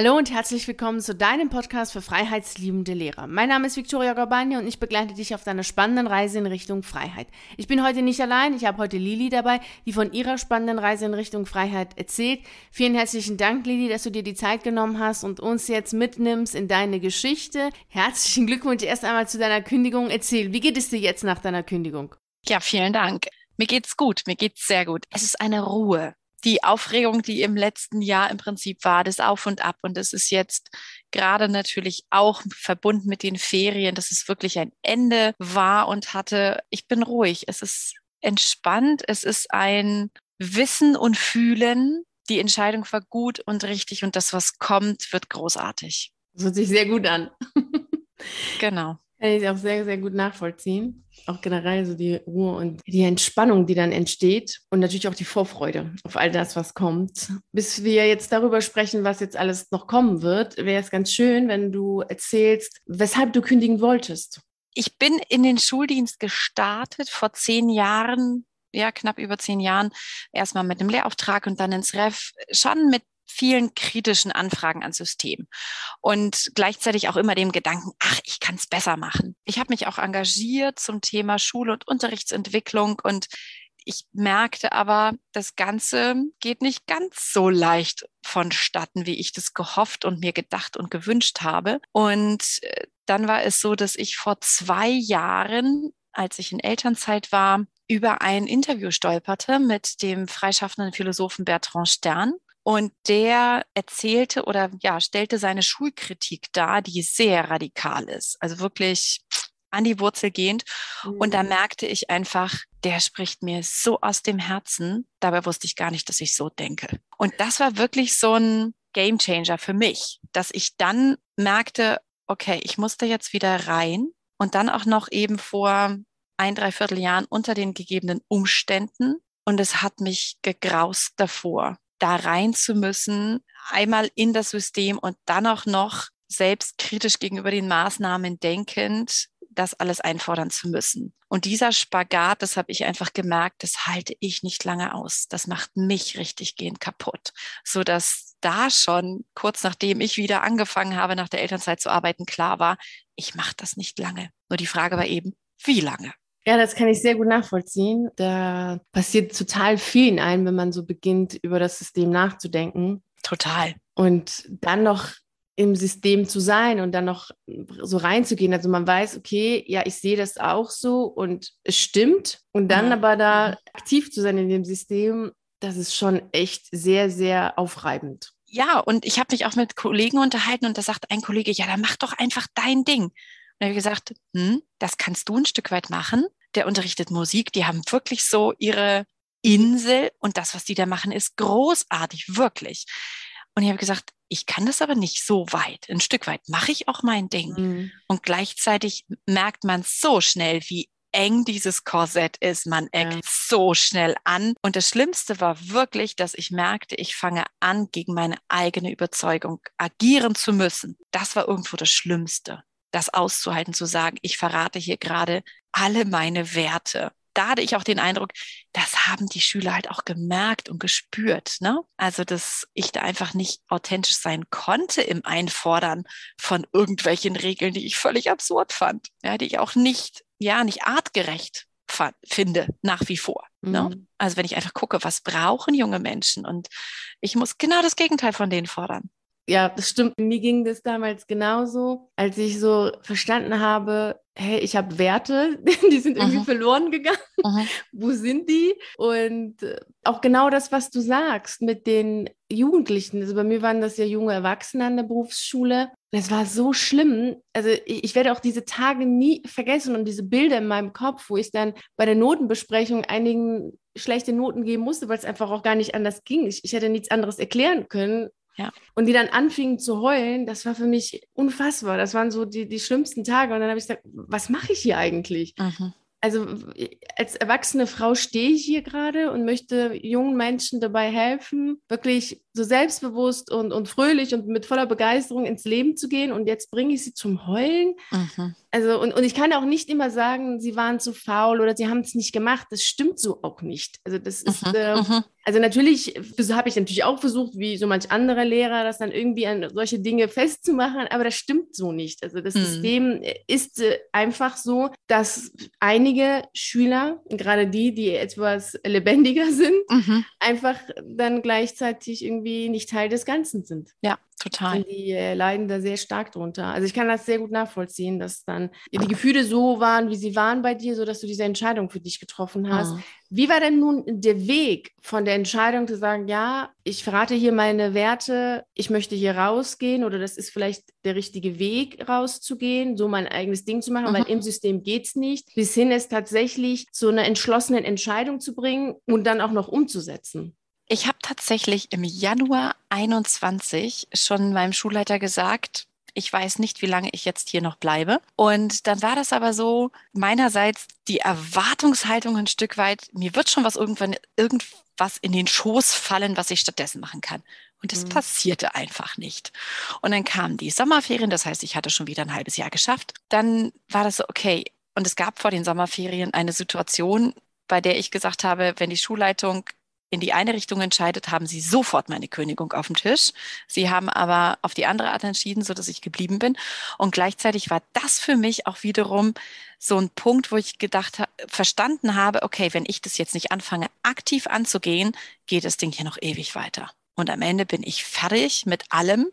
Hallo und herzlich willkommen zu deinem Podcast für freiheitsliebende Lehrer. Mein Name ist Viktoria Gorbani und ich begleite dich auf deiner spannenden Reise in Richtung Freiheit. Ich bin heute nicht allein, ich habe heute Lili dabei, die von ihrer spannenden Reise in Richtung Freiheit erzählt. Vielen herzlichen Dank, Lili, dass du dir die Zeit genommen hast und uns jetzt mitnimmst in deine Geschichte. Herzlichen Glückwunsch erst einmal zu deiner Kündigung. Erzähl, wie geht es dir jetzt nach deiner Kündigung? Ja, vielen Dank. Mir geht's gut, mir geht's sehr gut. Es ist eine Ruhe die Aufregung, die im letzten Jahr im Prinzip war, das Auf und Ab. Und es ist jetzt gerade natürlich auch verbunden mit den Ferien, dass es wirklich ein Ende war und hatte. Ich bin ruhig. Es ist entspannt. Es ist ein Wissen und Fühlen. Die Entscheidung war gut und richtig und das, was kommt, wird großartig. Das hört sich sehr gut an. genau. Kann ich auch sehr, sehr gut nachvollziehen. Auch generell so die Ruhe und die Entspannung, die dann entsteht und natürlich auch die Vorfreude auf all das, was kommt. Bis wir jetzt darüber sprechen, was jetzt alles noch kommen wird, wäre es ganz schön, wenn du erzählst, weshalb du kündigen wolltest. Ich bin in den Schuldienst gestartet vor zehn Jahren, ja, knapp über zehn Jahren, erstmal mit einem Lehrauftrag und dann ins Ref, schon mit vielen kritischen Anfragen ans System und gleichzeitig auch immer dem Gedanken, ach, ich kann es besser machen. Ich habe mich auch engagiert zum Thema Schule- und Unterrichtsentwicklung und ich merkte aber, das Ganze geht nicht ganz so leicht vonstatten, wie ich das gehofft und mir gedacht und gewünscht habe. Und äh, dann war es so, dass ich vor zwei Jahren, als ich in Elternzeit war, über ein Interview stolperte mit dem freischaffenden Philosophen Bertrand Stern. Und der erzählte oder ja, stellte seine Schulkritik dar, die sehr radikal ist. Also wirklich an die Wurzel gehend. Mhm. Und da mhm. merkte ich einfach, der spricht mir so aus dem Herzen. Dabei wusste ich gar nicht, dass ich so denke. Und das war wirklich so ein Game Changer für mich, dass ich dann merkte, okay, ich musste jetzt wieder rein und dann auch noch eben vor ein, dreiviertel Jahren unter den gegebenen Umständen. Und es hat mich gegraust davor, da rein zu müssen, einmal in das System und dann auch noch selbstkritisch gegenüber den Maßnahmen denkend, das alles einfordern zu müssen. Und dieser Spagat, das habe ich einfach gemerkt, das halte ich nicht lange aus. Das macht mich richtig gehend kaputt, so dass da schon kurz nachdem ich wieder angefangen habe, nach der Elternzeit zu arbeiten, klar war, ich mache das nicht lange. Nur die Frage war eben, wie lange? Ja, das kann ich sehr gut nachvollziehen. Da passiert total viel in einem, wenn man so beginnt, über das System nachzudenken. Total. Und dann noch im System zu sein und dann noch so reinzugehen. Also man weiß, okay, ja, ich sehe das auch so und es stimmt. Und dann mhm. aber da aktiv zu sein in dem System, das ist schon echt sehr, sehr aufreibend. Ja, und ich habe mich auch mit Kollegen unterhalten und da sagt ein Kollege, ja, dann mach doch einfach dein Ding. Und habe ich gesagt, hm, das kannst du ein Stück weit machen der unterrichtet Musik, die haben wirklich so ihre Insel und das, was die da machen, ist großartig, wirklich. Und ich habe gesagt, ich kann das aber nicht so weit. Ein Stück weit mache ich auch mein Ding. Mhm. Und gleichzeitig merkt man so schnell, wie eng dieses Korsett ist. Man eckt ja. so schnell an. Und das Schlimmste war wirklich, dass ich merkte, ich fange an, gegen meine eigene Überzeugung agieren zu müssen. Das war irgendwo das Schlimmste das auszuhalten, zu sagen, ich verrate hier gerade alle meine Werte. Da hatte ich auch den Eindruck, das haben die Schüler halt auch gemerkt und gespürt. Ne? Also, dass ich da einfach nicht authentisch sein konnte im Einfordern von irgendwelchen Regeln, die ich völlig absurd fand. Ja, die ich auch nicht, ja, nicht artgerecht fand, finde, nach wie vor. Ne? Mhm. Ne? Also, wenn ich einfach gucke, was brauchen junge Menschen? Und ich muss genau das Gegenteil von denen fordern ja, das stimmt. Mir ging das damals genauso, als ich so verstanden habe, hey, ich habe Werte, die sind irgendwie mhm. verloren gegangen. Mhm. Wo sind die? Und äh, auch genau das, was du sagst mit den Jugendlichen. Also bei mir waren das ja junge Erwachsene an der Berufsschule. Es war so schlimm. Also ich, ich, werde auch diese Tage nie vergessen und diese Bilder in meinem Kopf, wo ich dann bei der Notenbesprechung einigen schlechte Noten geben musste, weil es einfach auch gar nicht anders ging. Ich, ich hätte nichts anderes erklären können. Ja. Und die dann anfingen zu heulen, das war für mich unfassbar. Das waren so die, die schlimmsten Tage. Und dann habe ich gesagt, was mache ich hier eigentlich? Mhm. Also als erwachsene Frau stehe ich hier gerade und möchte jungen Menschen dabei helfen, wirklich so selbstbewusst und, und fröhlich und mit voller Begeisterung ins Leben zu gehen und jetzt bringe ich sie zum Heulen. Mhm. Also, und, und ich kann auch nicht immer sagen, sie waren zu faul oder sie haben es nicht gemacht. Das stimmt so auch nicht. Also, das ist, mhm. äh, mhm. also natürlich habe ich natürlich auch versucht, wie so manch anderer Lehrer, das dann irgendwie an solche Dinge festzumachen, aber das stimmt so nicht. Also, das mhm. System ist äh, einfach so, dass einige Schüler, gerade die, die etwas lebendiger sind, mhm. einfach dann gleichzeitig irgendwie nicht Teil des Ganzen sind. Ja, Total. Und die äh, leiden da sehr stark drunter. Also ich kann das sehr gut nachvollziehen, dass dann die Gefühle so waren, wie sie waren bei dir, sodass du diese Entscheidung für dich getroffen hast. Mhm. Wie war denn nun der Weg von der Entscheidung zu sagen, ja, ich verrate hier meine Werte, ich möchte hier rausgehen oder das ist vielleicht der richtige Weg rauszugehen, so mein eigenes Ding zu machen, mhm. weil im System geht es nicht, bis hin es tatsächlich zu einer entschlossenen Entscheidung zu bringen und dann auch noch umzusetzen? Ich habe tatsächlich im Januar 21 schon meinem Schulleiter gesagt, ich weiß nicht, wie lange ich jetzt hier noch bleibe. Und dann war das aber so meinerseits die Erwartungshaltung ein Stück weit, mir wird schon was irgendwann irgendwas in den Schoß fallen, was ich stattdessen machen kann. Und das mhm. passierte einfach nicht. Und dann kamen die Sommerferien, das heißt, ich hatte schon wieder ein halbes Jahr geschafft. Dann war das so, okay. Und es gab vor den Sommerferien eine Situation, bei der ich gesagt habe, wenn die Schulleitung in die eine Richtung entscheidet, haben sie sofort meine Kündigung auf dem Tisch. Sie haben aber auf die andere Art entschieden, so dass ich geblieben bin. Und gleichzeitig war das für mich auch wiederum so ein Punkt, wo ich gedacht, verstanden habe, okay, wenn ich das jetzt nicht anfange, aktiv anzugehen, geht das Ding hier noch ewig weiter. Und am Ende bin ich fertig mit allem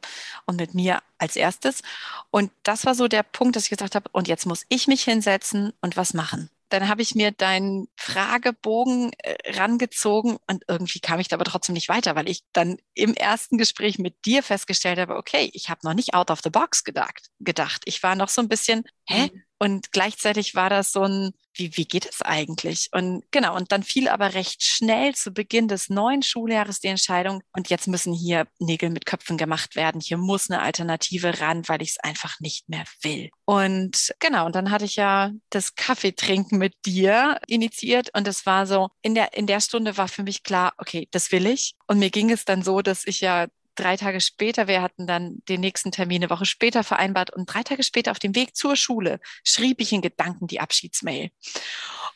und mit mir als erstes. Und das war so der Punkt, dass ich gesagt habe, und jetzt muss ich mich hinsetzen und was machen. Dann habe ich mir deinen Fragebogen äh, rangezogen und irgendwie kam ich da aber trotzdem nicht weiter, weil ich dann im ersten Gespräch mit dir festgestellt habe, okay, ich habe noch nicht out of the box gedacht. gedacht. Ich war noch so ein bisschen, hä? Mhm. Und gleichzeitig war das so ein, wie, wie geht es eigentlich? Und genau, und dann fiel aber recht schnell zu Beginn des neuen Schuljahres die Entscheidung, und jetzt müssen hier Nägel mit Köpfen gemacht werden. Hier muss eine Alternative ran, weil ich es einfach nicht mehr will. Und genau, und dann hatte ich ja das Kaffeetrinken mit dir initiiert und es war so, in der, in der Stunde war für mich klar, okay, das will ich. Und mir ging es dann so, dass ich ja drei Tage später, wir hatten dann den nächsten Termin eine Woche später vereinbart und drei Tage später auf dem Weg zur Schule schrieb ich in Gedanken die Abschiedsmail.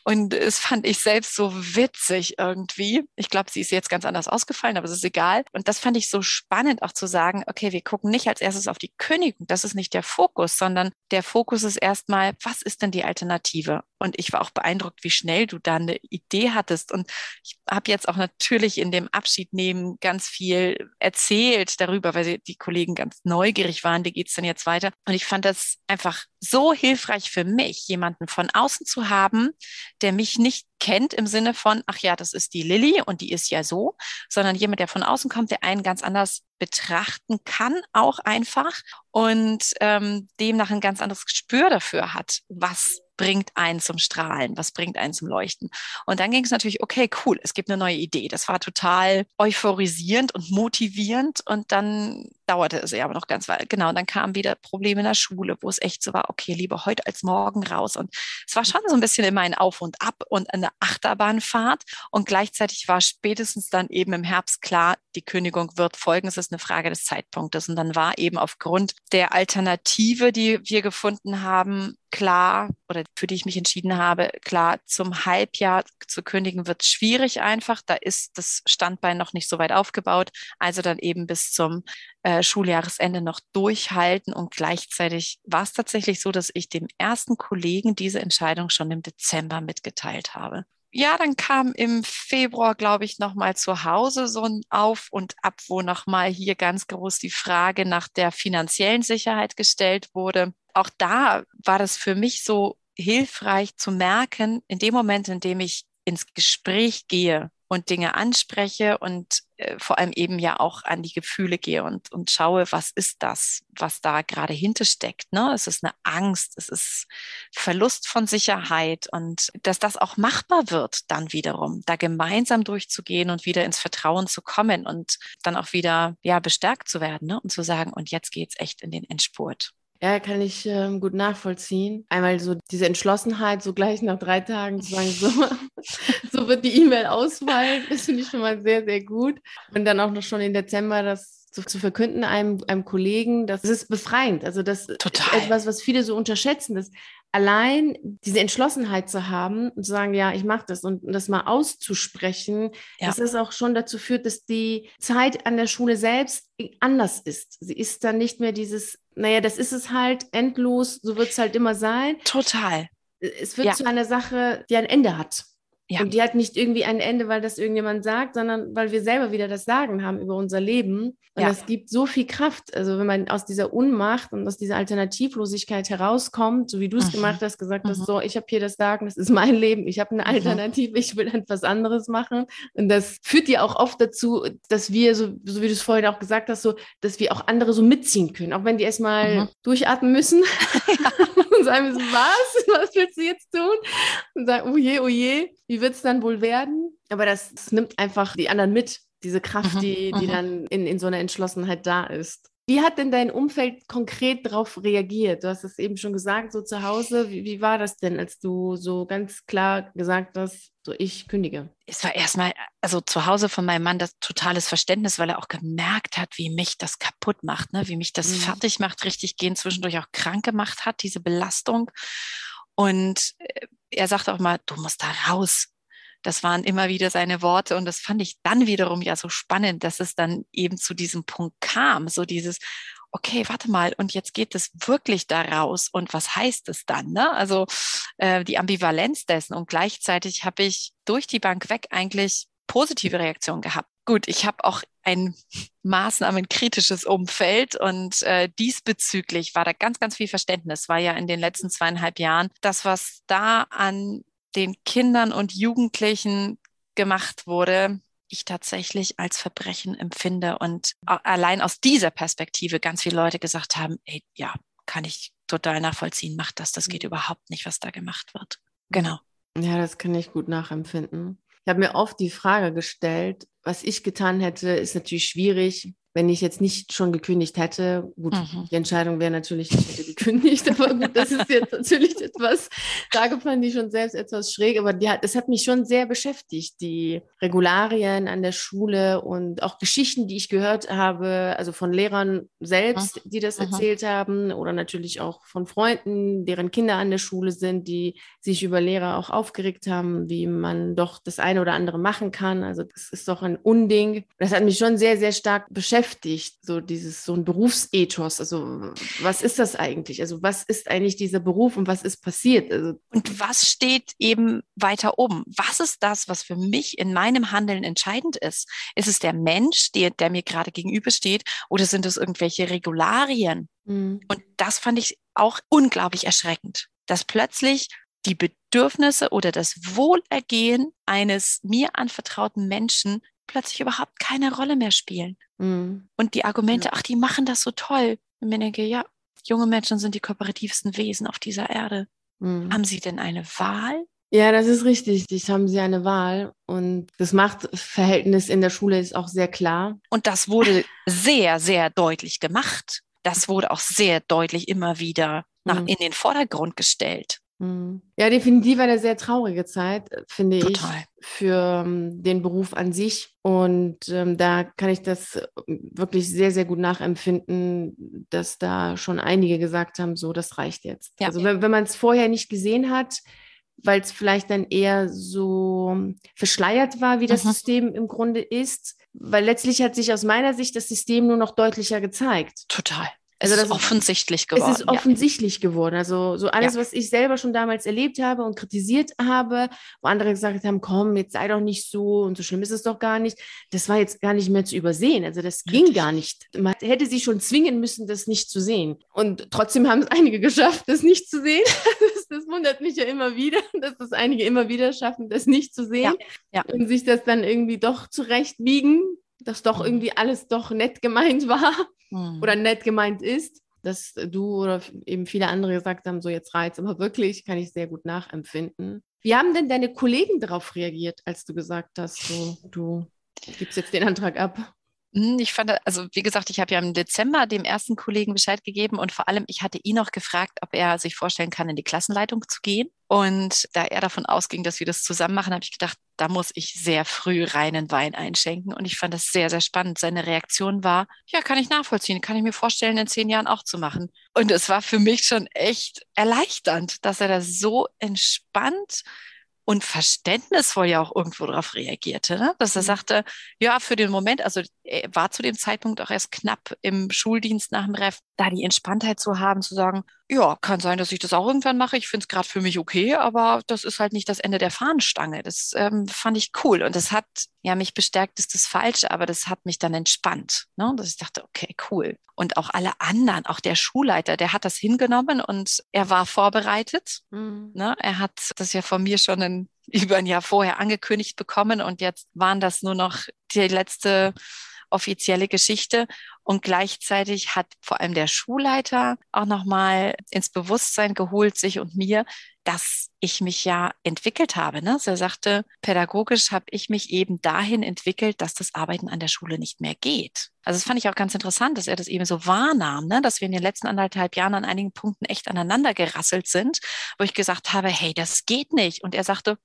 Und es fand ich selbst so witzig irgendwie. Ich glaube, sie ist jetzt ganz anders ausgefallen, aber es ist egal. Und das fand ich so spannend auch zu sagen, okay, wir gucken nicht als erstes auf die Kündigung. Das ist nicht der Fokus, sondern der Fokus ist erstmal, was ist denn die Alternative? Und ich war auch beeindruckt, wie schnell du da eine Idee hattest. Und ich habe jetzt auch natürlich in dem Abschied nehmen ganz viel erzählt darüber, weil die Kollegen ganz neugierig waren, wie geht's denn jetzt weiter? Und ich fand das einfach so hilfreich für mich, jemanden von außen zu haben, der mich nicht kennt im Sinne von, ach ja, das ist die Lilly und die ist ja so, sondern jemand, der von außen kommt, der einen ganz anders betrachten kann, auch einfach und ähm, demnach ein ganz anderes Gespür dafür hat, was bringt einen zum Strahlen, was bringt einen zum Leuchten. Und dann ging es natürlich, okay, cool, es gibt eine neue Idee. Das war total euphorisierend und motivierend und dann dauerte es ja aber noch ganz weit. Genau, und dann kamen wieder Probleme in der Schule, wo es echt so war, okay, lieber heute als morgen raus. Und es war schon so ein bisschen immer ein Auf und Ab und eine Achterbahnfahrt. Und gleichzeitig war spätestens dann eben im Herbst klar, die Kündigung wird folgen. Es ist eine Frage des Zeitpunktes. Und dann war eben aufgrund der Alternative, die wir gefunden haben, klar oder für die ich mich entschieden habe, klar, zum Halbjahr zu kündigen wird schwierig einfach. Da ist das Standbein noch nicht so weit aufgebaut. Also dann eben bis zum äh, Schuljahresende noch durchhalten. Und gleichzeitig war es tatsächlich so, dass ich dem ersten Kollegen diese Entscheidung schon im Dezember mitgeteilt habe ja, dann kam im Februar, glaube ich, nochmal zu Hause so ein Auf und Ab, wo nochmal hier ganz groß die Frage nach der finanziellen Sicherheit gestellt wurde. Auch da war das für mich so hilfreich zu merken, in dem Moment, in dem ich ins Gespräch gehe und Dinge anspreche und äh, vor allem eben ja auch an die Gefühle gehe und, und schaue, was ist das, was da gerade hintersteckt. Ne? Es ist eine Angst, es ist Verlust von Sicherheit und dass das auch machbar wird dann wiederum, da gemeinsam durchzugehen und wieder ins Vertrauen zu kommen und dann auch wieder ja bestärkt zu werden ne? und zu sagen, und jetzt geht's echt in den Endspurt. Ja, kann ich ähm, gut nachvollziehen. Einmal so diese Entschlossenheit, so gleich nach drei Tagen zu sagen, so, so wird die E-Mail ausfallen. Das finde ich schon mal sehr, sehr gut. Und dann auch noch schon im Dezember das zu, zu verkünden einem, einem Kollegen, das ist befreiend. Also das Total. ist etwas, was viele so unterschätzen, dass allein diese Entschlossenheit zu haben und zu sagen, ja, ich mache das und das mal auszusprechen, ja. dass es auch schon dazu führt, dass die Zeit an der Schule selbst anders ist. Sie ist dann nicht mehr dieses, naja, das ist es halt endlos, so wird es halt immer sein. Total. Es wird ja. zu einer Sache, die ein Ende hat. Ja. Und die hat nicht irgendwie ein Ende, weil das irgendjemand sagt, sondern weil wir selber wieder das Sagen haben über unser Leben. Und ja. das gibt so viel Kraft. Also wenn man aus dieser Unmacht und aus dieser Alternativlosigkeit herauskommt, so wie du es mhm. gemacht hast, gesagt mhm. hast, so, ich habe hier das Sagen, das ist mein Leben, ich habe eine mhm. Alternative, ich will etwas anderes machen. Und das führt ja auch oft dazu, dass wir, so, so wie du es vorhin auch gesagt hast, so, dass wir auch andere so mitziehen können, auch wenn die erstmal mhm. durchatmen müssen und sagen müssen, was? Was willst du jetzt tun? Und sagen, oh je, oh je wie wird es dann wohl werden? Aber das, das, nimmt einfach die anderen mit, diese Kraft, mhm, die, die mhm. dann in, in so einer Entschlossenheit da ist. Wie hat denn dein Umfeld konkret darauf reagiert? Du hast es eben schon gesagt, so zu Hause. Wie, wie war das denn, als du so ganz klar gesagt hast, so ich kündige? Es war erstmal, also zu Hause von meinem Mann das totales Verständnis, weil er auch gemerkt hat, wie mich das kaputt macht, ne? wie mich das mhm. fertig macht, richtig gehen, zwischendurch auch krank gemacht hat, diese Belastung. Und äh, er sagte auch mal, du musst da raus. Das waren immer wieder seine Worte und das fand ich dann wiederum ja so spannend, dass es dann eben zu diesem Punkt kam, so dieses, okay, warte mal, und jetzt geht es wirklich da raus und was heißt es dann? Ne? Also äh, die Ambivalenz dessen und gleichzeitig habe ich durch die Bank weg eigentlich positive Reaktionen gehabt. Gut, ich habe auch ein maßnahmenkritisches Umfeld und äh, diesbezüglich war da ganz, ganz viel Verständnis. War ja in den letzten zweieinhalb Jahren das, was da an den Kindern und Jugendlichen gemacht wurde, ich tatsächlich als Verbrechen empfinde und allein aus dieser Perspektive ganz viele Leute gesagt haben, ey, ja, kann ich total nachvollziehen, macht das, das geht mhm. überhaupt nicht, was da gemacht wird. Genau. Ja, das kann ich gut nachempfinden. Ich habe mir oft die Frage gestellt, was ich getan hätte, ist natürlich schwierig wenn ich jetzt nicht schon gekündigt hätte, gut, mhm. die Entscheidung wäre natürlich, ich hätte gekündigt, aber gut, das ist jetzt natürlich etwas, Frage fand ich schon selbst etwas schräg, aber die hat, das hat mich schon sehr beschäftigt, die Regularien an der Schule und auch Geschichten, die ich gehört habe, also von Lehrern selbst, mhm. die das mhm. erzählt haben oder natürlich auch von Freunden, deren Kinder an der Schule sind, die sich über Lehrer auch aufgeregt haben, wie man doch das eine oder andere machen kann. Also das ist doch ein Unding. Das hat mich schon sehr, sehr stark beschäftigt beschäftigt, so dieses, so ein Berufsethos. Also, was ist das eigentlich? Also, was ist eigentlich dieser Beruf und was ist passiert? Also, und was steht eben weiter oben? Was ist das, was für mich in meinem Handeln entscheidend ist? Ist es der Mensch, der, der mir gerade gegenübersteht, oder sind es irgendwelche Regularien? Mhm. Und das fand ich auch unglaublich erschreckend, dass plötzlich die Bedürfnisse oder das Wohlergehen eines mir anvertrauten Menschen plötzlich überhaupt keine Rolle mehr spielen. Mhm. Und die Argumente, ja. ach, die machen das so toll. Und mir denke, ja, junge Menschen sind die kooperativsten Wesen auf dieser Erde. Mhm. Haben sie denn eine Wahl? Ja, das ist richtig. Ich haben sie eine Wahl und das Machtverhältnis in der Schule ist auch sehr klar. Und das wurde sehr, sehr deutlich gemacht. Das wurde auch sehr deutlich immer wieder nach, mhm. in den Vordergrund gestellt. Mhm. Ja, definitiv eine sehr traurige Zeit, finde Total. ich, für ähm, den Beruf an sich. Und ähm, da kann ich das äh, wirklich sehr, sehr gut nachempfinden, dass da schon einige gesagt haben, so, das reicht jetzt. Ja. Also wenn, wenn man es vorher nicht gesehen hat, weil es vielleicht dann eher so verschleiert war, wie das mhm. System im Grunde ist. Weil letztlich hat sich aus meiner Sicht das System nur noch deutlicher gezeigt. Total. Also es ist offensichtlich geworden. Es ist offensichtlich ja. geworden. Also so alles, ja. was ich selber schon damals erlebt habe und kritisiert habe, wo andere gesagt haben, komm, jetzt sei doch nicht so und so schlimm ist es doch gar nicht. Das war jetzt gar nicht mehr zu übersehen. Also das ging Richtig. gar nicht. Man hätte sich schon zwingen müssen, das nicht zu sehen. Und trotzdem haben es einige geschafft, das nicht zu sehen. Das, das wundert mich ja immer wieder, dass das einige immer wieder schaffen, das nicht zu sehen ja. und sich das dann irgendwie doch zurechtbiegen, dass doch mhm. irgendwie alles doch nett gemeint war mhm. oder nett gemeint ist, dass du oder eben viele andere gesagt haben, so jetzt reizt, aber wirklich kann ich sehr gut nachempfinden. Wie haben denn deine Kollegen darauf reagiert, als du gesagt hast, so, du gibst jetzt den Antrag ab? Hm, ich fand, also wie gesagt, ich habe ja im Dezember dem ersten Kollegen Bescheid gegeben und vor allem, ich hatte ihn noch gefragt, ob er sich vorstellen kann, in die Klassenleitung zu gehen. Und da er davon ausging, dass wir das zusammen machen, habe ich gedacht, da muss ich sehr früh reinen Wein einschenken. Und ich fand das sehr, sehr spannend. Seine Reaktion war, ja, kann ich nachvollziehen, kann ich mir vorstellen, in zehn Jahren auch zu machen. Und es war für mich schon echt erleichternd, dass er da so entspannt und verständnisvoll ja auch irgendwo darauf reagierte, ne? dass er mhm. sagte, ja, für den Moment, also er war zu dem Zeitpunkt auch erst knapp im Schuldienst nach dem Ref, da die Entspanntheit zu haben, zu sagen, ja, kann sein, dass ich das auch irgendwann mache. Ich finde es gerade für mich okay, aber das ist halt nicht das Ende der Fahnenstange. Das ähm, fand ich cool. Und das hat, ja, mich bestärkt ist das Falsche, aber das hat mich dann entspannt. Ne? Dass ich dachte, okay, cool. Und auch alle anderen, auch der Schulleiter, der hat das hingenommen und er war vorbereitet. Mhm. Ne? Er hat das ja von mir schon ein, über ein Jahr vorher angekündigt bekommen und jetzt waren das nur noch die letzte offizielle Geschichte. Und gleichzeitig hat vor allem der Schulleiter auch nochmal ins Bewusstsein geholt, sich und mir, dass ich mich ja entwickelt habe. Ne? Also er sagte, pädagogisch habe ich mich eben dahin entwickelt, dass das Arbeiten an der Schule nicht mehr geht. Also das fand ich auch ganz interessant, dass er das eben so wahrnahm, ne? dass wir in den letzten anderthalb Jahren an einigen Punkten echt aneinander gerasselt sind, wo ich gesagt habe, hey, das geht nicht. Und er sagte,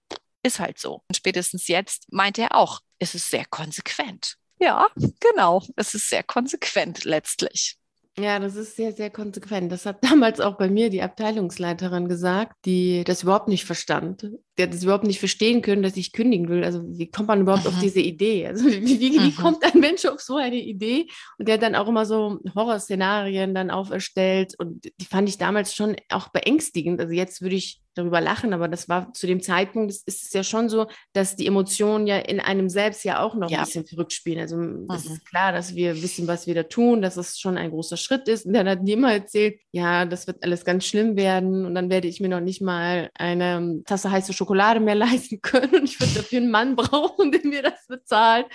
ist halt so. Und spätestens jetzt meint er auch, ist es sehr konsequent. Ja, genau. Es ist sehr konsequent letztlich. Ja, das ist sehr, sehr konsequent. Das hat damals auch bei mir die Abteilungsleiterin gesagt, die das überhaupt nicht verstand. Die hat das überhaupt nicht verstehen können, dass ich kündigen will. Also wie kommt man überhaupt mhm. auf diese Idee? Also wie, wie, wie mhm. kommt ein Mensch auf so eine Idee? Und der hat dann auch immer so Horrorszenarien dann auferstellt. Und die fand ich damals schon auch beängstigend. Also jetzt würde ich darüber lachen, aber das war zu dem Zeitpunkt, es ist ja schon so, dass die Emotionen ja in einem selbst ja auch noch ja. ein bisschen verrückt spielen. Also das mhm. ist klar, dass wir wissen, was wir da tun, dass es schon ein großer Schritt ist. Und dann hat niemand erzählt, ja, das wird alles ganz schlimm werden und dann werde ich mir noch nicht mal eine Tasse heiße Schokolade mehr leisten können und ich würde dafür einen Mann brauchen, der mir das bezahlt.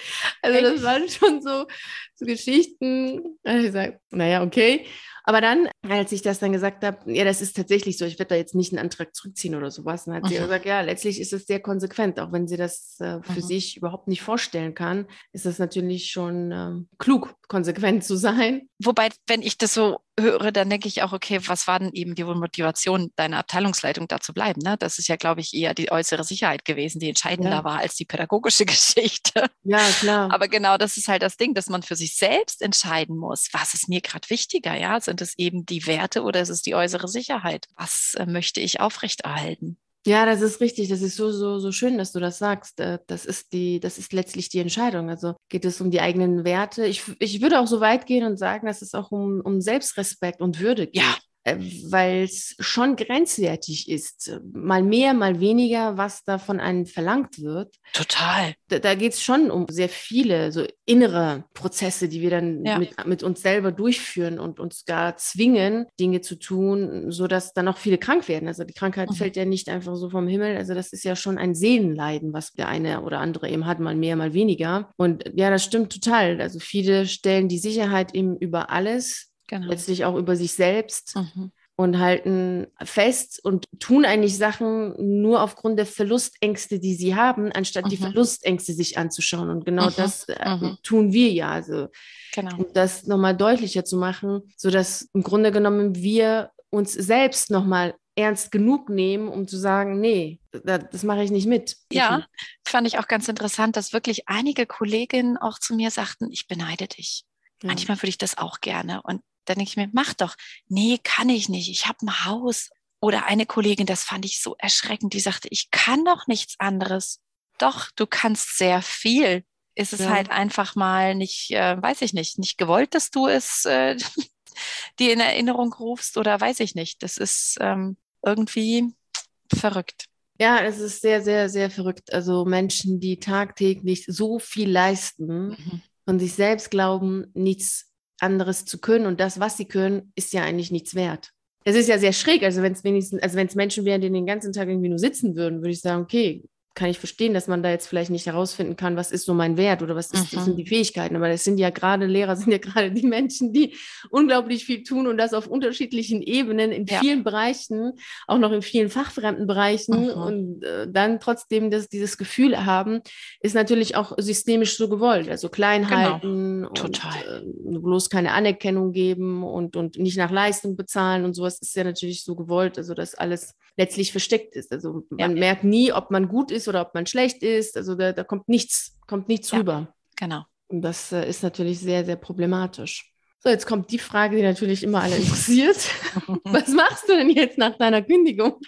Also das waren schon so, so Geschichten. Also ich sage, naja, okay. Aber dann, als ich das dann gesagt habe, ja, das ist tatsächlich so, ich werde da jetzt nicht einen Antrag zurückziehen oder sowas, dann hat mhm. sie gesagt, ja, letztlich ist es sehr konsequent, auch wenn sie das äh, für mhm. sich überhaupt nicht vorstellen kann, ist es natürlich schon ähm, klug, konsequent zu sein. Wobei, wenn ich das so höre, dann denke ich auch, okay, was war denn eben die Motivation deiner Abteilungsleitung da zu bleiben? Ne? Das ist ja, glaube ich, eher die äußere Sicherheit gewesen, die entscheidender ja. war als die pädagogische Geschichte. Ja, klar. Aber genau das ist halt das Ding, dass man für sich selbst entscheiden muss, was ist mir gerade wichtiger? Ja, sind es eben die Werte oder ist es die äußere Sicherheit? Was äh, möchte ich aufrechterhalten? Ja, das ist richtig. Das ist so, so, so schön, dass du das sagst. Äh, das ist die, das ist letztlich die Entscheidung. Also geht es um die eigenen Werte. Ich, ich würde auch so weit gehen und sagen, dass es auch um, um Selbstrespekt und Würde geht. Ja, weil es schon grenzwertig ist. Mal mehr, mal weniger, was da von einem verlangt wird. Total. Da, da geht es schon um sehr viele so innere Prozesse, die wir dann ja. mit, mit uns selber durchführen und uns gar zwingen, Dinge zu tun, sodass dann auch viele krank werden. Also die Krankheit mhm. fällt ja nicht einfach so vom Himmel. Also das ist ja schon ein Seelenleiden, was der eine oder andere eben hat, mal mehr, mal weniger. Und ja, das stimmt total. Also viele stellen die Sicherheit eben über alles genau. letztlich auch über sich selbst mhm. und halten fest und tun eigentlich Sachen nur aufgrund der Verlustängste, die sie haben, anstatt mhm. die Verlustängste sich anzuschauen. Und genau mhm. das äh, mhm. tun wir ja. Also, genau. um das nochmal deutlicher zu machen, sodass im Grunde genommen wir uns selbst nochmal ernst genug nehmen, um zu sagen, nee, das, das mache ich nicht mit. Ja, fand ich auch ganz interessant, dass wirklich einige Kolleginnen auch zu mir sagten, ich beneide dich. Ja. Manchmal würde ich das auch gerne. Und dann denke ich mir, mach doch. Nee, kann ich nicht. Ich habe ein Haus. Oder eine Kollegin, das fand ich so erschreckend, die sagte, ich kann doch nichts anderes. Doch, du kannst sehr viel. Ist es ja. halt einfach mal nicht, äh, weiß ich nicht, nicht gewollt, dass du es äh, die in Erinnerung rufst oder weiß ich nicht. Das ist ähm, irgendwie verrückt. Ja, es ist sehr, sehr, sehr verrückt. Also Menschen, die tagtäglich so viel leisten mhm. und sich selbst glauben, nichts anderes zu können und das, was sie können, ist ja eigentlich nichts wert. Es ist ja sehr schräg, also wenn es wenigstens, also wenn es Menschen wären, die den ganzen Tag irgendwie nur sitzen würden, würde ich sagen, okay, kann ich verstehen, dass man da jetzt vielleicht nicht herausfinden kann, was ist so mein Wert oder was ist, mhm. sind die Fähigkeiten. Aber das sind ja gerade Lehrer, sind ja gerade die Menschen, die unglaublich viel tun und das auf unterschiedlichen Ebenen, in ja. vielen Bereichen, auch noch in vielen fachfremden Bereichen mhm. und äh, dann trotzdem das, dieses Gefühl haben, ist natürlich auch systemisch so gewollt. Also klein genau. halten und Total. Äh, bloß keine Anerkennung geben und, und nicht nach Leistung bezahlen und sowas ist ja natürlich so gewollt, also dass alles letztlich versteckt ist. Also man ja. merkt nie, ob man gut ist oder ob man schlecht ist. Also da, da kommt nichts, kommt nichts ja, rüber. Genau. Und das äh, ist natürlich sehr, sehr problematisch. So, jetzt kommt die Frage, die natürlich immer alle interessiert. Was machst du denn jetzt nach deiner Kündigung?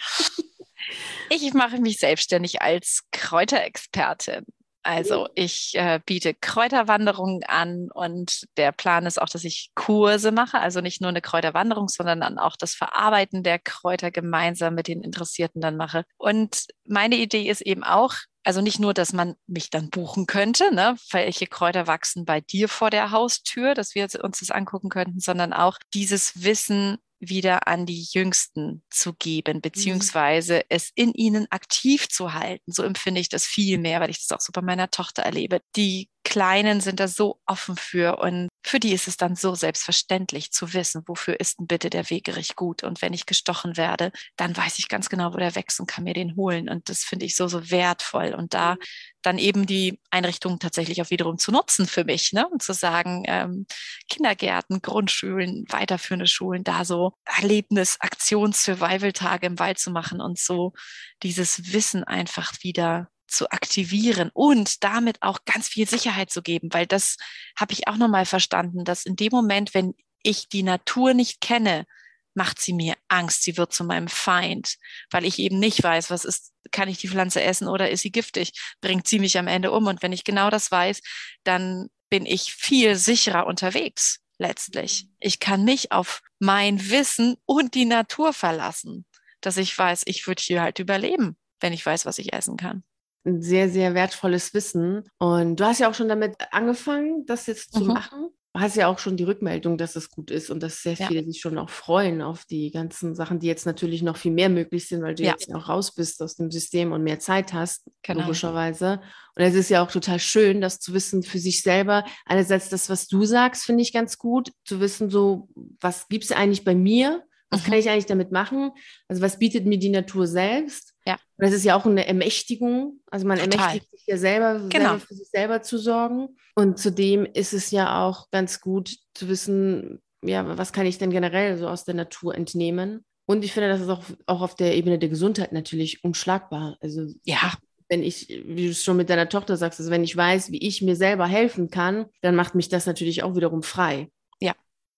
Ich mache mich selbstständig als Kräuterexpertin. Also ich äh, biete Kräuterwanderungen an und der Plan ist auch, dass ich Kurse mache, also nicht nur eine Kräuterwanderung, sondern dann auch das Verarbeiten der Kräuter gemeinsam mit den Interessierten dann mache. Und meine Idee ist eben auch, also nicht nur, dass man mich dann buchen könnte, ne, welche Kräuter wachsen bei dir vor der Haustür, dass wir uns das angucken könnten, sondern auch dieses Wissen wieder an die Jüngsten zu geben, mhm. beziehungsweise mhm. es in ihnen aktiv zu halten. So empfinde ich das viel mehr, weil ich das auch so bei meiner Tochter erlebe. Die Kleinen sind da so offen für und für die ist es dann so selbstverständlich zu wissen, wofür ist denn bitte der Wegerich gut und wenn ich gestochen werde, dann weiß ich ganz genau, wo der wächst und kann mir den holen und das finde ich so, so wertvoll und da mhm. Dann eben die Einrichtungen tatsächlich auch wiederum zu nutzen für mich ne? und zu sagen, ähm, Kindergärten, Grundschulen, weiterführende Schulen, da so Erlebnis, Aktions, Survival-Tage im Wald zu machen und so dieses Wissen einfach wieder zu aktivieren und damit auch ganz viel Sicherheit zu geben, weil das habe ich auch nochmal verstanden, dass in dem Moment, wenn ich die Natur nicht kenne, macht sie mir Angst, sie wird zu meinem Feind, weil ich eben nicht weiß, was ist, kann ich die Pflanze essen oder ist sie giftig, bringt sie mich am Ende um. Und wenn ich genau das weiß, dann bin ich viel sicherer unterwegs letztlich. Ich kann mich auf mein Wissen und die Natur verlassen, dass ich weiß, ich würde hier halt überleben, wenn ich weiß, was ich essen kann ein sehr, sehr wertvolles Wissen. Und du hast ja auch schon damit angefangen, das jetzt zu mhm. machen. Du hast ja auch schon die Rückmeldung, dass es gut ist und dass sehr viele ja. sich schon auch freuen auf die ganzen Sachen, die jetzt natürlich noch viel mehr möglich sind, weil du ja. jetzt auch raus bist aus dem System und mehr Zeit hast, genau. logischerweise. Und es ist ja auch total schön, das zu wissen für sich selber. Einerseits das, was du sagst, finde ich ganz gut, zu wissen, so, was gibt es eigentlich bei mir? Was mhm. kann ich eigentlich damit machen? Also was bietet mir die Natur selbst? Ja. Und das ist ja auch eine Ermächtigung. Also man Total. ermächtigt ja selber, genau. selber für sich selber zu sorgen. Und zudem ist es ja auch ganz gut zu wissen, ja, was kann ich denn generell so aus der Natur entnehmen? Und ich finde, das ist auch, auch auf der Ebene der Gesundheit natürlich unschlagbar. Also ja. Wenn ich, wie du es schon mit deiner Tochter sagst, also wenn ich weiß, wie ich mir selber helfen kann, dann macht mich das natürlich auch wiederum frei. Ja.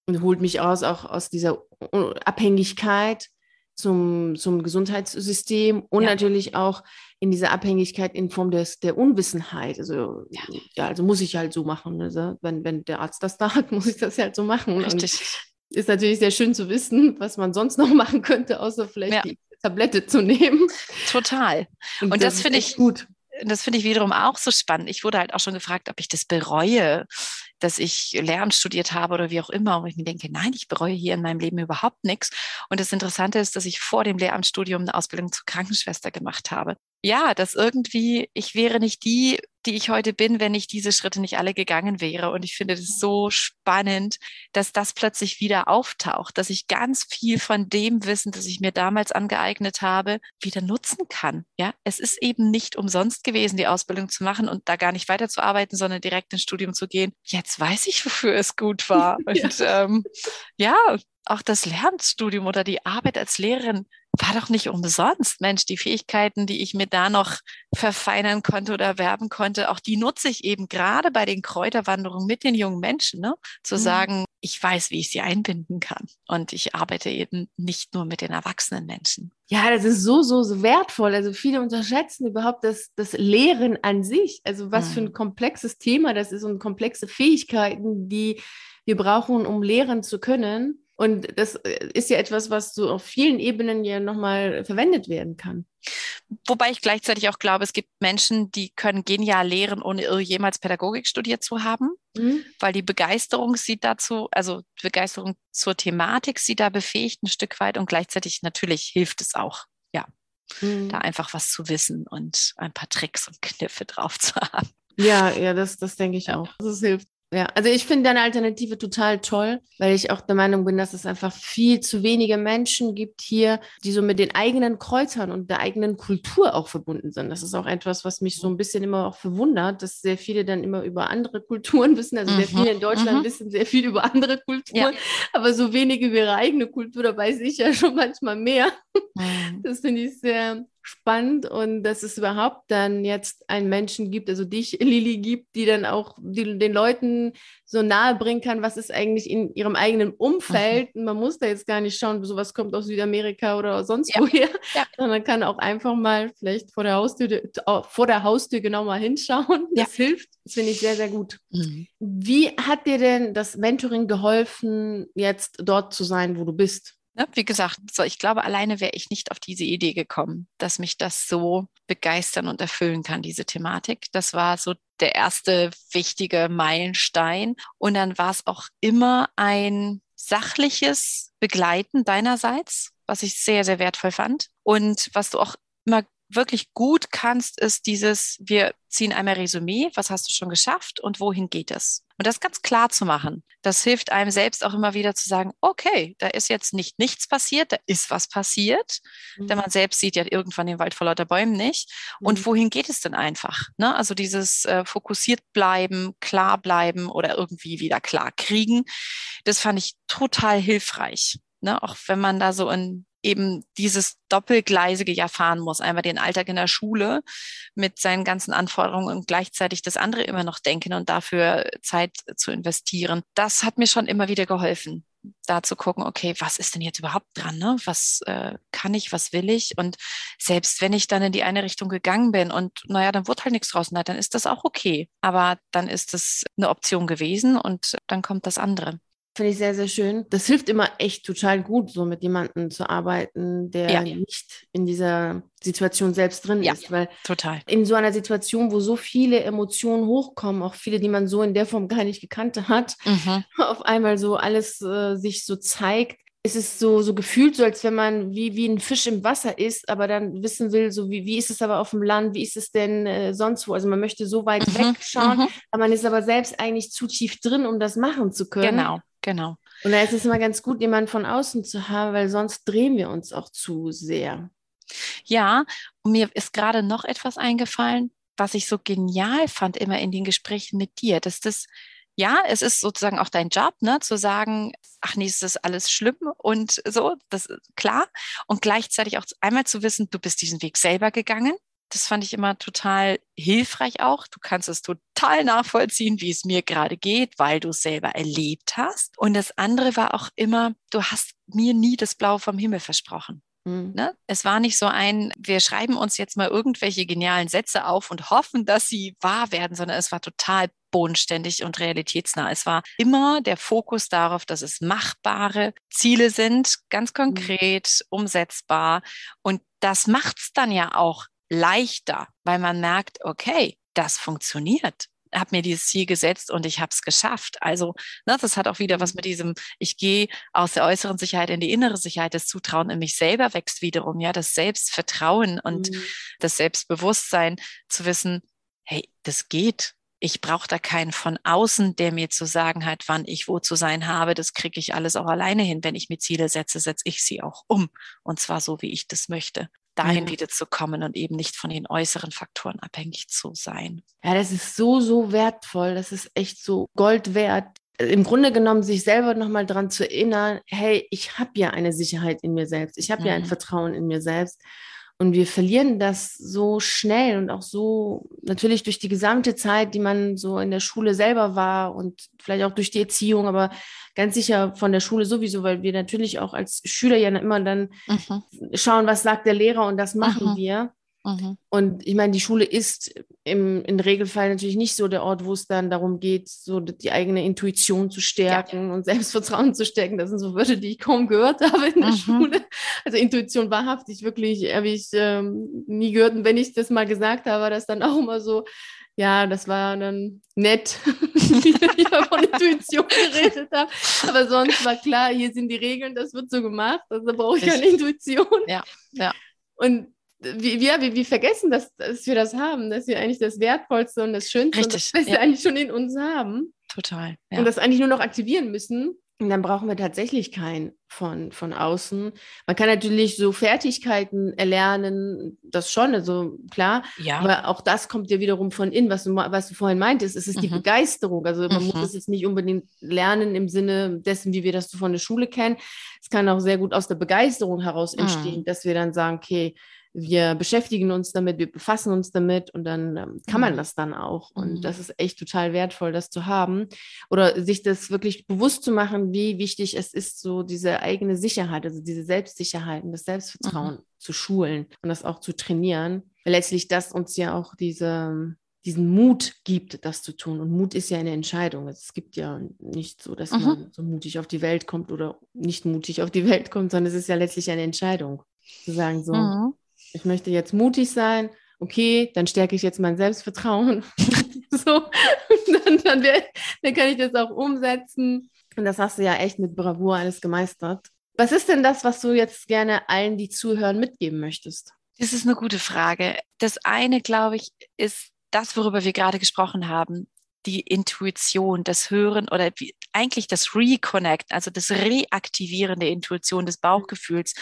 Und holt mich aus, auch aus dieser Abhängigkeit zum, zum Gesundheitssystem und ja. natürlich auch in dieser Abhängigkeit in Form des, der Unwissenheit. Also, ja. ja. also muss ich halt so machen. Also wenn, wenn der Arzt das da hat, muss ich das halt so machen. Richtig. Und ist natürlich sehr schön zu wissen, was man sonst noch machen könnte, außer vielleicht ja. die Tablette zu nehmen. Total. Und, und das, das finde ich gut das finde ich wiederum auch so spannend. Ich wurde halt auch schon gefragt, ob ich das bereue, dass ich Lehramt studiert habe oder wie auch immer. Und ich mir denke, nein, ich bereue hier in meinem Leben überhaupt nichts. Und das Interessante ist, dass ich vor dem Lehramtsstudium eine Ausbildung zur Krankenschwester gemacht habe ja, dass irgendwie ich wäre nicht die, die ich heute bin, wenn ich diese Schritte nicht alle gegangen wäre. Und ich finde das so spannend, dass das plötzlich wieder auftaucht, dass ich ganz viel von dem Wissen, das ich mir damals angeeignet habe, wieder nutzen kann. Ja, es ist eben nicht umsonst gewesen, die Ausbildung zu machen und da gar nicht weiterzuarbeiten, sondern direkt ins Studium zu gehen. Jetzt weiß ich, wofür es gut war. Und ja, ähm, ja auch das Lernstudium oder die Arbeit als Lehrerin war doch nicht umsonst. Mensch, die Fähigkeiten, die ich mir da noch verfeinern konnte oder erwerben konnte, auch die nutze ich eben gerade bei den Kräuterwanderungen mit den jungen Menschen, ne? zu mhm. sagen, ich weiß, wie ich sie einbinden kann. Und ich arbeite eben nicht nur mit den erwachsenen Menschen. Ja, das ist so, so, so wertvoll. Also viele unterschätzen überhaupt das, das Lehren an sich. Also was mhm. für ein mhm. komplexes Thema das ist und komplexe Fähigkeiten, die wir brauchen, um lehren zu können. Und das äh, ist ja etwas, was so auf vielen Ebenen ja nochmal verwendet werden kann. Wobei ich gleichzeitig auch glaube, es gibt Menschen, die können genial lehren, ohne jemals Pädagogik studiert zu haben, mhm. weil die Begeisterung sie dazu, also Begeisterung zur Thematik sie da befähigt ein Stück weit und gleichzeitig natürlich hilft es auch. Ja. mhm. da einfach was zu wissen und ein paar Tricks und Kniffe drauf zu haben. Ja, ja, das, das denke ich auch. Das hilft. Ja, also ich finde deine Alternative total toll, weil ich auch der Meinung bin, dass es einfach viel zu wenige Menschen gibt hier, die so mit den eigenen Kräutern und der eigenen Kultur auch verbunden sind. Das ist auch etwas, was mich so ein bisschen immer auch verwundert, dass sehr viele dann immer über andere Kulturen wissen. Also mhm. sehr viele in Deutschland mhm. wissen sehr viel über andere Kulturen, ja. aber so wenige über ihre eigene Kultur, da weiß ich ja schon manchmal mehr. Mhm. Das finde ich sehr, spannend und dass es überhaupt dann jetzt einen Menschen gibt, also dich, Lili, gibt, die dann auch die, den Leuten so nahe bringen kann, was ist eigentlich in ihrem eigenen Umfeld. Mhm. Man muss da jetzt gar nicht schauen, sowas kommt aus Südamerika oder sonst ja. woher, ja. sondern kann auch einfach mal vielleicht vor der Haustür, vor der Haustür genau mal hinschauen. Das ja. hilft. Das finde ich sehr, sehr gut. Mhm. Wie hat dir denn das Mentoring geholfen, jetzt dort zu sein, wo du bist? Ne? Wie gesagt, so, ich glaube, alleine wäre ich nicht auf diese Idee gekommen, dass mich das so begeistern und erfüllen kann, diese Thematik. Das war so der erste wichtige Meilenstein. Und dann war es auch immer ein sachliches Begleiten deinerseits, was ich sehr, sehr wertvoll fand. Und was du auch immer wirklich gut kannst, ist dieses, wir ziehen einmal Resümee, was hast du schon geschafft und wohin geht es? Und das ganz klar zu machen, das hilft einem selbst auch immer wieder zu sagen, okay, da ist jetzt nicht nichts passiert, da ist was passiert, mhm. denn man selbst sieht ja irgendwann den Wald vor lauter Bäumen nicht. Mhm. Und wohin geht es denn einfach? Ne? Also dieses äh, fokussiert bleiben, klar bleiben oder irgendwie wieder klar kriegen, das fand ich total hilfreich. Ne? Auch wenn man da so in eben dieses doppelgleisige Jahr fahren muss. Einmal den Alltag in der Schule mit seinen ganzen Anforderungen und gleichzeitig das andere immer noch denken und dafür Zeit zu investieren. Das hat mir schon immer wieder geholfen, da zu gucken, okay, was ist denn jetzt überhaupt dran? Ne? Was äh, kann ich, was will ich? Und selbst wenn ich dann in die eine Richtung gegangen bin und naja, dann wurde halt nichts draus, dann ist das auch okay. Aber dann ist es eine Option gewesen und dann kommt das andere. Finde ich sehr, sehr schön. Das hilft immer echt total gut, so mit jemandem zu arbeiten, der ja. nicht in dieser Situation selbst drin ja, ist. Weil total. in so einer Situation, wo so viele Emotionen hochkommen, auch viele, die man so in der Form gar nicht gekannt hat, mhm. auf einmal so alles äh, sich so zeigt, ist es so, so gefühlt, so als wenn man wie, wie ein Fisch im Wasser ist, aber dann wissen will, so wie, wie ist es aber auf dem Land, wie ist es denn äh, sonst wo? Also man möchte so weit mhm, wegschauen, mhm. aber man ist aber selbst eigentlich zu tief drin, um das machen zu können. Genau. Genau. Und da ist es immer ganz gut, jemanden von außen zu haben, weil sonst drehen wir uns auch zu sehr. Ja, und mir ist gerade noch etwas eingefallen, was ich so genial fand immer in den Gesprächen mit dir, dass das ja, es ist sozusagen auch dein Job, ne, zu sagen, ach nee, es ist alles schlimm und so, das ist klar. Und gleichzeitig auch einmal zu wissen, du bist diesen Weg selber gegangen das fand ich immer total hilfreich auch. Du kannst es total nachvollziehen, wie es mir gerade geht, weil du es selber erlebt hast. Und das andere war auch immer, du hast mir nie das Blau vom Himmel versprochen. Mhm. Ne? Es war nicht so ein, wir schreiben uns jetzt mal irgendwelche genialen Sätze auf und hoffen, dass sie wahr werden, sondern es war total bodenständig und realitätsnah. Es war immer der Fokus darauf, dass es machbare Ziele sind, ganz mhm. konkret, mhm. umsetzbar. Und das macht es dann ja auch leichter, weil man merkt, okay, das funktioniert habe mir dieses Ziel gesetzt und ich habe es geschafft. Also ne, das hat auch wieder was mit diesem, ich gehe aus der äußeren Sicherheit in die innere Sicherheit, das Zutrauen in mich selber wächst wiederum, ja, das Selbstvertrauen und mhm. das Selbstbewusstsein zu wissen, hey, das geht. Ich brauche da keinen von außen, der mir zu sagen hat, wann ich wo zu sein habe. Das kriege ich alles auch alleine hin. Wenn ich mir Ziele setze, setze ich sie auch um. Und zwar so, wie ich das möchte dahin ja. wieder zu kommen und eben nicht von den äußeren Faktoren abhängig zu sein. Ja, das ist so, so wertvoll. Das ist echt so Gold wert. Im Grunde genommen, sich selber nochmal daran zu erinnern, hey, ich habe ja eine Sicherheit in mir selbst. Ich habe mhm. ja ein mhm. Vertrauen in mir selbst. Und wir verlieren das so schnell und auch so natürlich durch die gesamte Zeit, die man so in der Schule selber war und vielleicht auch durch die Erziehung, aber ganz sicher von der Schule sowieso, weil wir natürlich auch als Schüler ja immer dann mhm. schauen, was sagt der Lehrer und das machen mhm. wir. Mhm. Und ich meine, die Schule ist im, im Regelfall natürlich nicht so der Ort, wo es dann darum geht, so die eigene Intuition zu stärken ja. und Selbstvertrauen zu stärken. Das sind so Wörter, die ich kaum gehört habe in der mhm. Schule. Also Intuition wahrhaftig wirklich habe ich ähm, nie gehört. Und wenn ich das mal gesagt habe, war das dann auch immer so, ja, das war dann nett, wie ich von Intuition geredet habe. Aber sonst war klar, hier sind die Regeln, das wird so gemacht. Also brauche ich keine Intuition. Ja, ja. Und wir, wir, wir vergessen, dass, dass wir das haben, dass wir eigentlich das Wertvollste und das Schönste Richtig, und das ja. eigentlich schon in uns haben. Total. Ja. Und das eigentlich nur noch aktivieren müssen. Und dann brauchen wir tatsächlich keinen von, von außen. Man kann natürlich so Fertigkeiten erlernen, das schon, also klar. Ja. Aber auch das kommt ja wiederum von innen, was du, was du vorhin meintest. Es ist mhm. die Begeisterung. Also man mhm. muss es jetzt nicht unbedingt lernen im Sinne dessen, wie wir das so von der Schule kennen. Es kann auch sehr gut aus der Begeisterung heraus entstehen, mhm. dass wir dann sagen, okay, wir beschäftigen uns damit, wir befassen uns damit und dann ähm, kann man mhm. das dann auch. Und mhm. das ist echt total wertvoll, das zu haben. Oder sich das wirklich bewusst zu machen, wie wichtig es ist, so diese eigene Sicherheit, also diese Selbstsicherheit und das Selbstvertrauen mhm. zu schulen und das auch zu trainieren. Weil letztlich das uns ja auch diese, diesen Mut gibt, das zu tun. Und Mut ist ja eine Entscheidung. Es gibt ja nicht so, dass mhm. man so mutig auf die Welt kommt oder nicht mutig auf die Welt kommt, sondern es ist ja letztlich eine Entscheidung. Zu sagen, so, mhm ich möchte jetzt mutig sein, okay, dann stärke ich jetzt mein Selbstvertrauen. so, dann, dann, wär, dann kann ich das auch umsetzen. Und das hast du ja echt mit Bravour alles gemeistert. Was ist denn das, was du jetzt gerne allen, die zuhören, mitgeben möchtest? Das ist eine gute Frage. Das eine, glaube ich, ist das, worüber wir gerade gesprochen haben. Die Intuition, das Hören oder eigentlich das Reconnect, also das Reaktivieren der Intuition, des Bauchgefühls,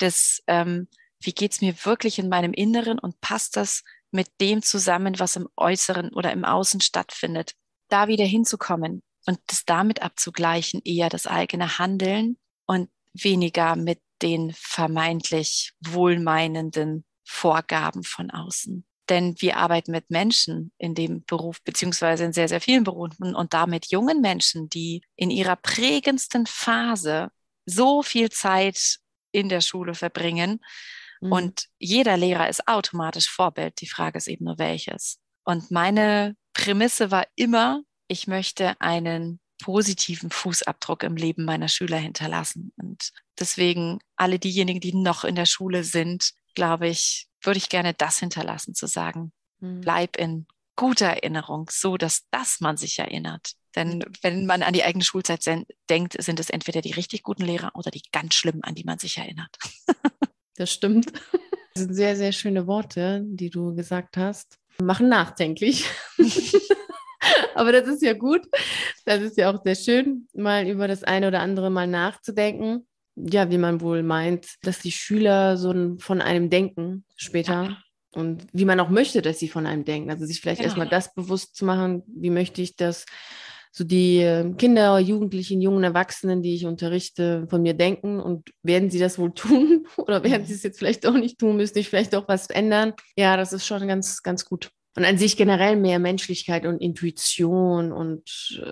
des ähm, wie geht es mir wirklich in meinem Inneren und passt das mit dem zusammen, was im Äußeren oder im Außen stattfindet. Da wieder hinzukommen und das damit abzugleichen, eher das eigene Handeln und weniger mit den vermeintlich wohlmeinenden Vorgaben von außen. Denn wir arbeiten mit Menschen in dem Beruf, beziehungsweise in sehr, sehr vielen Berufen und damit jungen Menschen, die in ihrer prägendsten Phase so viel Zeit in der Schule verbringen Mhm. Und jeder Lehrer ist automatisch Vorbild. Die Frage ist eben nur welches. Und meine Prämisse war immer, ich möchte einen positiven Fußabdruck im Leben meiner Schüler hinterlassen. Und deswegen alle diejenigen, die noch in der Schule sind, glaube ich, würde ich gerne das hinterlassen, zu sagen, mhm. bleib in guter Erinnerung, so dass das man sich erinnert. Denn mhm. wenn man an die eigene Schulzeit denkt, sind es entweder die richtig guten Lehrer oder die ganz schlimmen, an die man sich erinnert. Das stimmt. Das sind sehr, sehr schöne Worte, die du gesagt hast. Machen nachdenklich. Aber das ist ja gut. Das ist ja auch sehr schön, mal über das eine oder andere mal nachzudenken. Ja, wie man wohl meint, dass die Schüler so von einem denken später und wie man auch möchte, dass sie von einem denken. Also sich vielleicht genau. erstmal das bewusst zu machen, wie möchte ich das so die ähm, Kinder, Jugendlichen, jungen Erwachsenen, die ich unterrichte, von mir denken und werden sie das wohl tun oder werden mhm. sie es jetzt vielleicht auch nicht tun, müsste ich vielleicht auch was ändern. Ja, das ist schon ganz, ganz gut. Und an sich generell mehr Menschlichkeit und Intuition und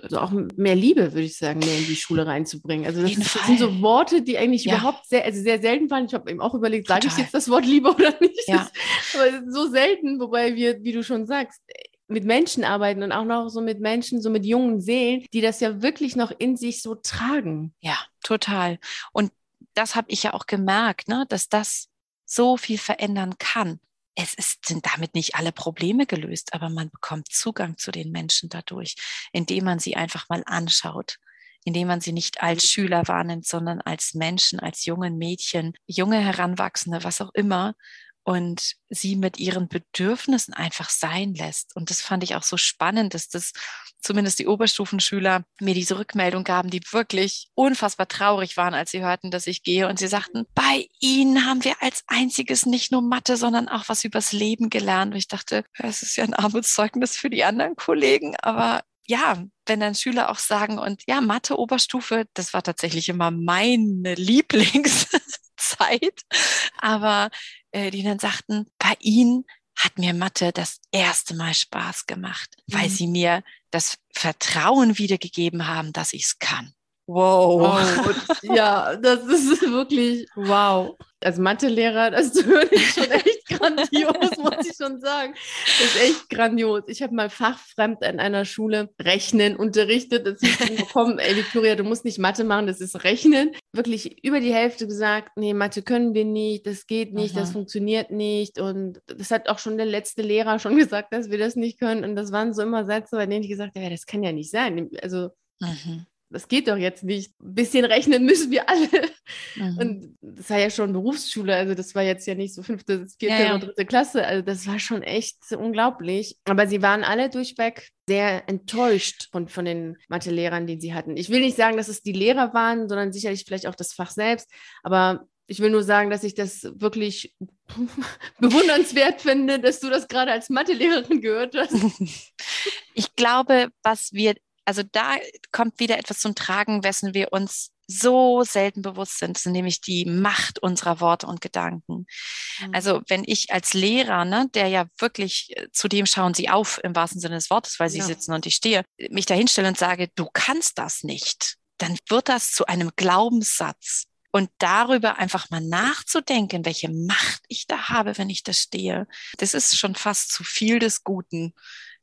also auch mehr Liebe, würde ich sagen, mehr in die Schule reinzubringen. Also das, das sind so Worte, die eigentlich ja. überhaupt sehr, also sehr selten fallen. Ich habe eben auch überlegt, sage ich jetzt das Wort Liebe oder nicht? Ja. aber so selten, wobei wir, wie du schon sagst, mit Menschen arbeiten und auch noch so mit Menschen, so mit jungen Seelen, die das ja wirklich noch in sich so tragen. Ja, total. Und das habe ich ja auch gemerkt, ne, dass das so viel verändern kann. Es ist, sind damit nicht alle Probleme gelöst, aber man bekommt Zugang zu den Menschen dadurch, indem man sie einfach mal anschaut, indem man sie nicht als Schüler wahrnimmt, sondern als Menschen, als jungen Mädchen, junge Heranwachsende, was auch immer, und sie mit ihren Bedürfnissen einfach sein lässt. Und das fand ich auch so spannend, dass das zumindest die Oberstufenschüler mir diese Rückmeldung gaben, die wirklich unfassbar traurig waren, als sie hörten, dass ich gehe. Und sie sagten, bei Ihnen haben wir als einziges nicht nur Mathe, sondern auch was übers Leben gelernt. Und ich dachte, es ist ja ein Armutszeugnis für die anderen Kollegen, aber ja, wenn dann Schüler auch sagen, und ja, Mathe Oberstufe, das war tatsächlich immer meine Lieblingszeit, aber äh, die dann sagten, bei ihnen hat mir Mathe das erste Mal Spaß gemacht, mhm. weil sie mir das Vertrauen wiedergegeben haben, dass ich es kann. Wow. wow. ja, das ist wirklich wow. Als Mathelehrer, das höre ich schon echt grandios, muss ich schon sagen. Das ist echt grandios. Ich habe mal fachfremd an einer Schule Rechnen unterrichtet. Das dann, komm, ey, Victoria, du musst nicht Mathe machen, das ist Rechnen. Wirklich über die Hälfte gesagt, nee, Mathe können wir nicht, das geht nicht, Aha. das funktioniert nicht. Und das hat auch schon der letzte Lehrer schon gesagt, dass wir das nicht können. Und das waren so immer Sätze, bei denen ich gesagt habe, ja, das kann ja nicht sein. Also, mhm das geht doch jetzt nicht. Ein bisschen rechnen müssen wir alle. Mhm. Und das war ja schon Berufsschule, also das war jetzt ja nicht so fünfte, vierte ja, ja. oder dritte Klasse. Also das war schon echt unglaublich. Aber sie waren alle durchweg sehr enttäuscht von, von den Mathe-Lehrern, die sie hatten. Ich will nicht sagen, dass es die Lehrer waren, sondern sicherlich vielleicht auch das Fach selbst. Aber ich will nur sagen, dass ich das wirklich bewundernswert finde, dass du das gerade als Mathelehrerin gehört hast. Ich glaube, was wir, also da kommt wieder etwas zum Tragen, wessen wir uns so selten bewusst sind, nämlich die Macht unserer Worte und Gedanken. Mhm. Also wenn ich als Lehrer, ne, der ja wirklich, äh, zu dem schauen sie auf im wahrsten Sinne des Wortes, weil sie ja. sitzen und ich stehe, mich da hinstelle und sage, du kannst das nicht, dann wird das zu einem Glaubenssatz und darüber einfach mal nachzudenken, welche Macht ich da habe, wenn ich da stehe. Das ist schon fast zu viel des Guten.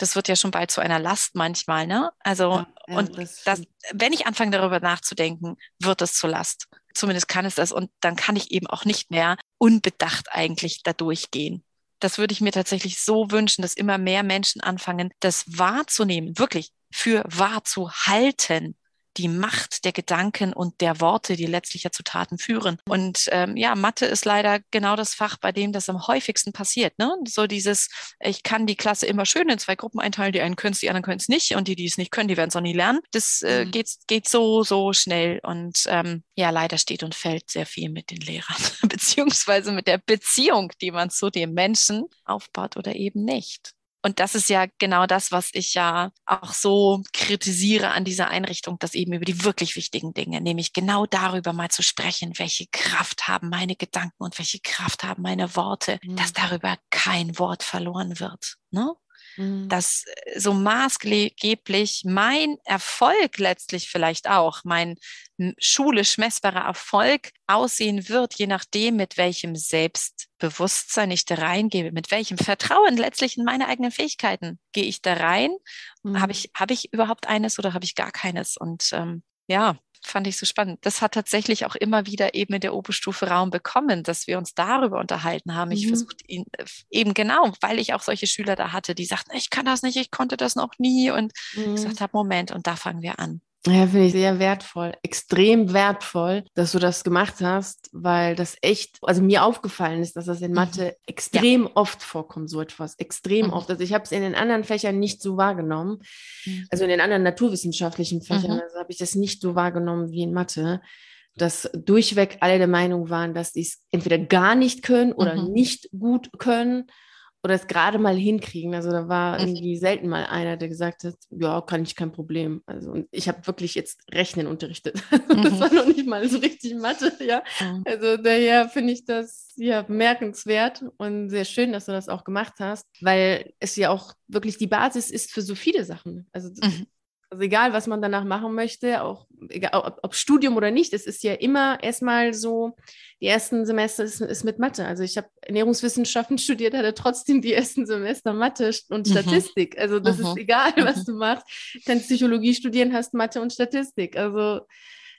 Das wird ja schon bald zu einer Last manchmal, ne? Also, ja, und das, das, wenn ich anfange darüber nachzudenken, wird es zur Last. Zumindest kann es das. Und dann kann ich eben auch nicht mehr unbedacht eigentlich da durchgehen. Das würde ich mir tatsächlich so wünschen, dass immer mehr Menschen anfangen, das wahrzunehmen, wirklich für wahr zu halten die Macht der Gedanken und der Worte, die letztlich ja zu Taten führen. Und ähm, ja, Mathe ist leider genau das Fach, bei dem das am häufigsten passiert. Ne? So dieses, ich kann die Klasse immer schön in zwei Gruppen einteilen, die einen können es, die anderen können es nicht und die, die es nicht können, die werden es auch nie lernen. Das äh, mhm. geht, geht so, so schnell und ähm, ja, leider steht und fällt sehr viel mit den Lehrern, beziehungsweise mit der Beziehung, die man zu dem Menschen aufbaut oder eben nicht. Und das ist ja genau das, was ich ja auch so kritisiere an dieser Einrichtung, dass eben über die wirklich wichtigen Dinge, nämlich genau darüber mal zu sprechen, welche Kraft haben meine Gedanken und welche Kraft haben meine Worte, mhm. dass darüber kein Wort verloren wird. Ne? Mhm. dass äh, so maßgeblich mein Erfolg letztlich vielleicht auch, mein schulisch messbarer Erfolg aussehen wird, je nachdem, mit welchem Selbstbewusstsein ich da reingehe, mit welchem Vertrauen letztlich in meine eigenen Fähigkeiten gehe ich da rein. Mhm. Habe ich, habe ich überhaupt eines oder habe ich gar keines? Und ähm, ja, fand ich so spannend. Das hat tatsächlich auch immer wieder eben in der Oberstufe Raum bekommen, dass wir uns darüber unterhalten haben. Ich mhm. versuchte ihn äh, eben genau, weil ich auch solche Schüler da hatte, die sagten, ich kann das nicht, ich konnte das noch nie. Und mhm. ich gesagt habe, Moment, und da fangen wir an. Ja, finde ich sehr wertvoll, extrem wertvoll, dass du das gemacht hast, weil das echt, also mir aufgefallen ist, dass das in Mathe mhm. extrem ja. oft vorkommt, so etwas, extrem mhm. oft. Also ich habe es in den anderen Fächern nicht so wahrgenommen, mhm. also in den anderen naturwissenschaftlichen Fächern, mhm. also habe ich das nicht so wahrgenommen wie in Mathe, dass durchweg alle der Meinung waren, dass die es entweder gar nicht können oder mhm. nicht gut können oder es gerade mal hinkriegen. Also da war mhm. irgendwie selten mal einer, der gesagt hat, ja, kann ich kein Problem. Also und ich habe wirklich jetzt Rechnen unterrichtet. Mhm. das war noch nicht mal so richtig Mathe, ja. Mhm. Also daher finde ich das ja bemerkenswert und sehr schön, dass du das auch gemacht hast, weil es ja auch wirklich die Basis ist für so viele Sachen. Also mhm. Also egal, was man danach machen möchte, auch egal, ob, ob, Studium oder nicht, es ist ja immer erstmal so, die ersten Semester ist, ist mit Mathe. Also ich habe Ernährungswissenschaften studiert, hatte trotzdem die ersten Semester Mathe und mhm. Statistik. Also das mhm. ist egal, was mhm. du machst. Du kannst Psychologie studieren, hast Mathe und Statistik. Also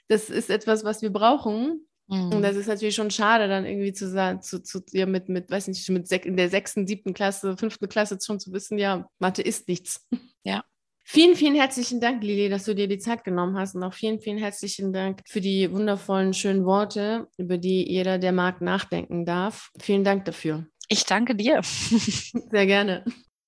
das ist etwas, was wir brauchen. Mhm. Und das ist natürlich schon schade, dann irgendwie zu sagen, zu, zu, ja, mit, mit, weiß nicht, mit in der sechsten, siebten Klasse, fünften Klasse schon zu wissen, ja, Mathe ist nichts. Ja. Vielen, vielen herzlichen Dank, Lili, dass du dir die Zeit genommen hast und auch vielen, vielen herzlichen Dank für die wundervollen, schönen Worte, über die jeder, der mag, nachdenken darf. Vielen Dank dafür. Ich danke dir. Sehr gerne.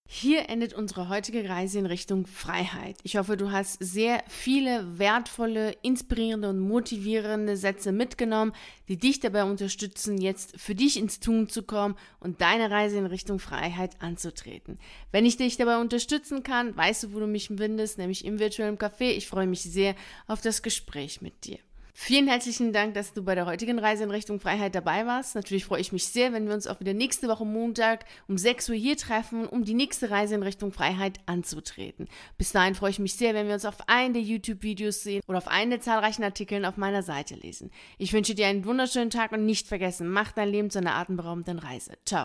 Hier endet unsere heutige Reise in Richtung Freiheit. Ich hoffe, du hast sehr viele wertvolle, inspirierende und motivierende Sätze mitgenommen, die dich dabei unterstützen, jetzt für dich ins Tun zu kommen und deine Reise in Richtung Freiheit anzutreten. Wenn ich dich dabei unterstützen kann, weißt du, wo du mich findest, nämlich im virtuellen Café. Ich freue mich sehr auf das Gespräch mit dir. Vielen herzlichen Dank, dass du bei der heutigen Reise in Richtung Freiheit dabei warst. Natürlich freue ich mich sehr, wenn wir uns auch wieder nächste Woche Montag um 6 Uhr hier treffen, um die nächste Reise in Richtung Freiheit anzutreten. Bis dahin freue ich mich sehr, wenn wir uns auf einen der YouTube-Videos sehen oder auf einen der zahlreichen Artikeln auf meiner Seite lesen. Ich wünsche dir einen wunderschönen Tag und nicht vergessen, mach dein Leben zu einer atemberaubenden Reise. Ciao.